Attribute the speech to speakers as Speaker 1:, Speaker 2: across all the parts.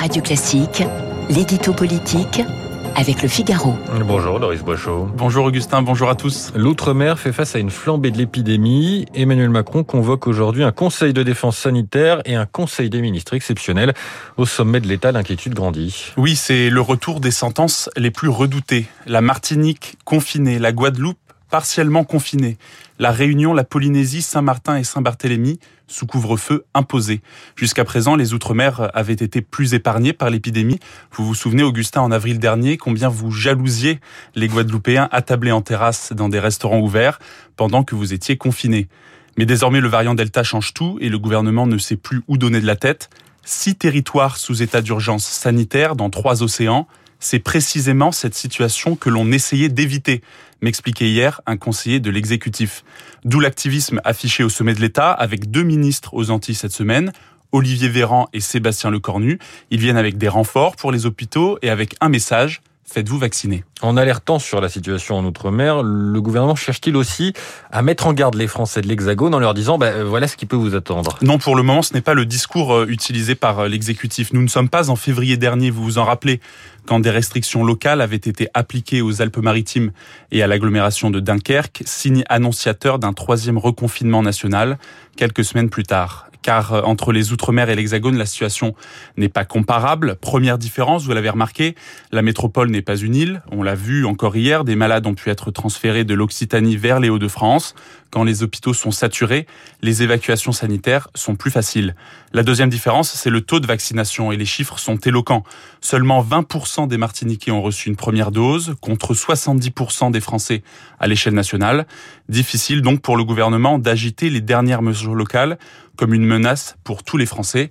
Speaker 1: Radio Classique, l'édito politique avec le Figaro.
Speaker 2: Bonjour Doris Boichot.
Speaker 3: Bonjour Augustin, bonjour à tous.
Speaker 2: L'outre-mer fait face à une flambée de l'épidémie. Emmanuel Macron convoque aujourd'hui un conseil de défense sanitaire et un conseil des ministres exceptionnel. Au sommet de l'État, l'inquiétude grandit.
Speaker 3: Oui, c'est le retour des sentences les plus redoutées. La Martinique confinée, la Guadeloupe partiellement confinée, la Réunion, la Polynésie, Saint-Martin et Saint-Barthélemy sous couvre-feu imposé. Jusqu'à présent, les Outre-mer avaient été plus épargnés par l'épidémie. Vous vous souvenez, Augustin, en avril dernier, combien vous jalousiez les Guadeloupéens attablés en terrasse dans des restaurants ouverts pendant que vous étiez confinés. Mais désormais, le variant Delta change tout et le gouvernement ne sait plus où donner de la tête. Six territoires sous état d'urgence sanitaire dans trois océans, c'est précisément cette situation que l'on essayait d'éviter, m'expliquait hier un conseiller de l'exécutif. D'où l'activisme affiché au sommet de l'État avec deux ministres aux Antilles cette semaine, Olivier Véran et Sébastien Lecornu. Ils viennent avec des renforts pour les hôpitaux et avec un message, faites-vous vacciner.
Speaker 2: En alertant sur la situation en Outre-mer, le gouvernement cherche-t-il aussi à mettre en garde les Français de l'Hexagone en leur disant bah, voilà ce qui peut vous attendre?
Speaker 3: Non, pour le moment, ce n'est pas le discours euh, utilisé par euh, l'exécutif. Nous ne sommes pas en février dernier, vous vous en rappelez, quand des restrictions locales avaient été appliquées aux Alpes-Maritimes et à l'agglomération de Dunkerque, signe annonciateur d'un troisième reconfinement national quelques semaines plus tard car euh, entre les Outre-mer et l'Hexagone, la situation n'est pas comparable. Première différence, vous l'avez remarqué, la métropole n'est pas une île. On l'a vu encore hier, des malades ont pu être transférés de l'Occitanie vers les Hauts-de-France. Quand les hôpitaux sont saturés, les évacuations sanitaires sont plus faciles. La deuxième différence, c'est le taux de vaccination et les chiffres sont éloquents. Seulement 20% des Martiniquais ont reçu une première dose contre 70% des Français à l'échelle nationale. Difficile donc pour le gouvernement d'agiter les dernières mesures locales comme une menace pour tous les Français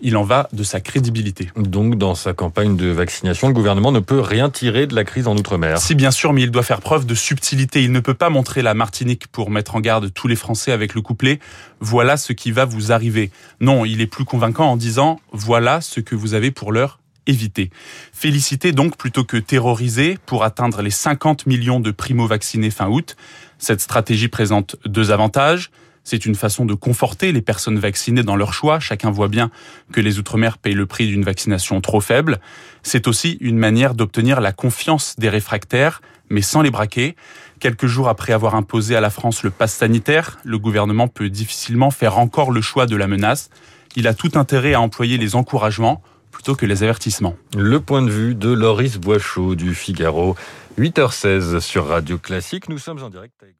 Speaker 3: il en va de sa crédibilité.
Speaker 2: Donc, dans sa campagne de vaccination, le gouvernement ne peut rien tirer de la crise en Outre-mer.
Speaker 3: Si, bien sûr, mais il doit faire preuve de subtilité. Il ne peut pas montrer la Martinique pour mettre en garde tous les Français avec le couplet « Voilà ce qui va vous arriver ». Non, il est plus convaincant en disant « Voilà ce que vous avez pour l'heure éviter. Féliciter donc plutôt que terroriser pour atteindre les 50 millions de primo-vaccinés fin août. Cette stratégie présente deux avantages. C'est une façon de conforter les personnes vaccinées dans leur choix. Chacun voit bien que les Outre-mer payent le prix d'une vaccination trop faible. C'est aussi une manière d'obtenir la confiance des réfractaires, mais sans les braquer. Quelques jours après avoir imposé à la France le pass sanitaire, le gouvernement peut difficilement faire encore le choix de la menace. Il a tout intérêt à employer les encouragements plutôt que les avertissements.
Speaker 2: Le point de vue de Loris Boischot du Figaro, 8h16 sur Radio Classique. Nous sommes en direct avec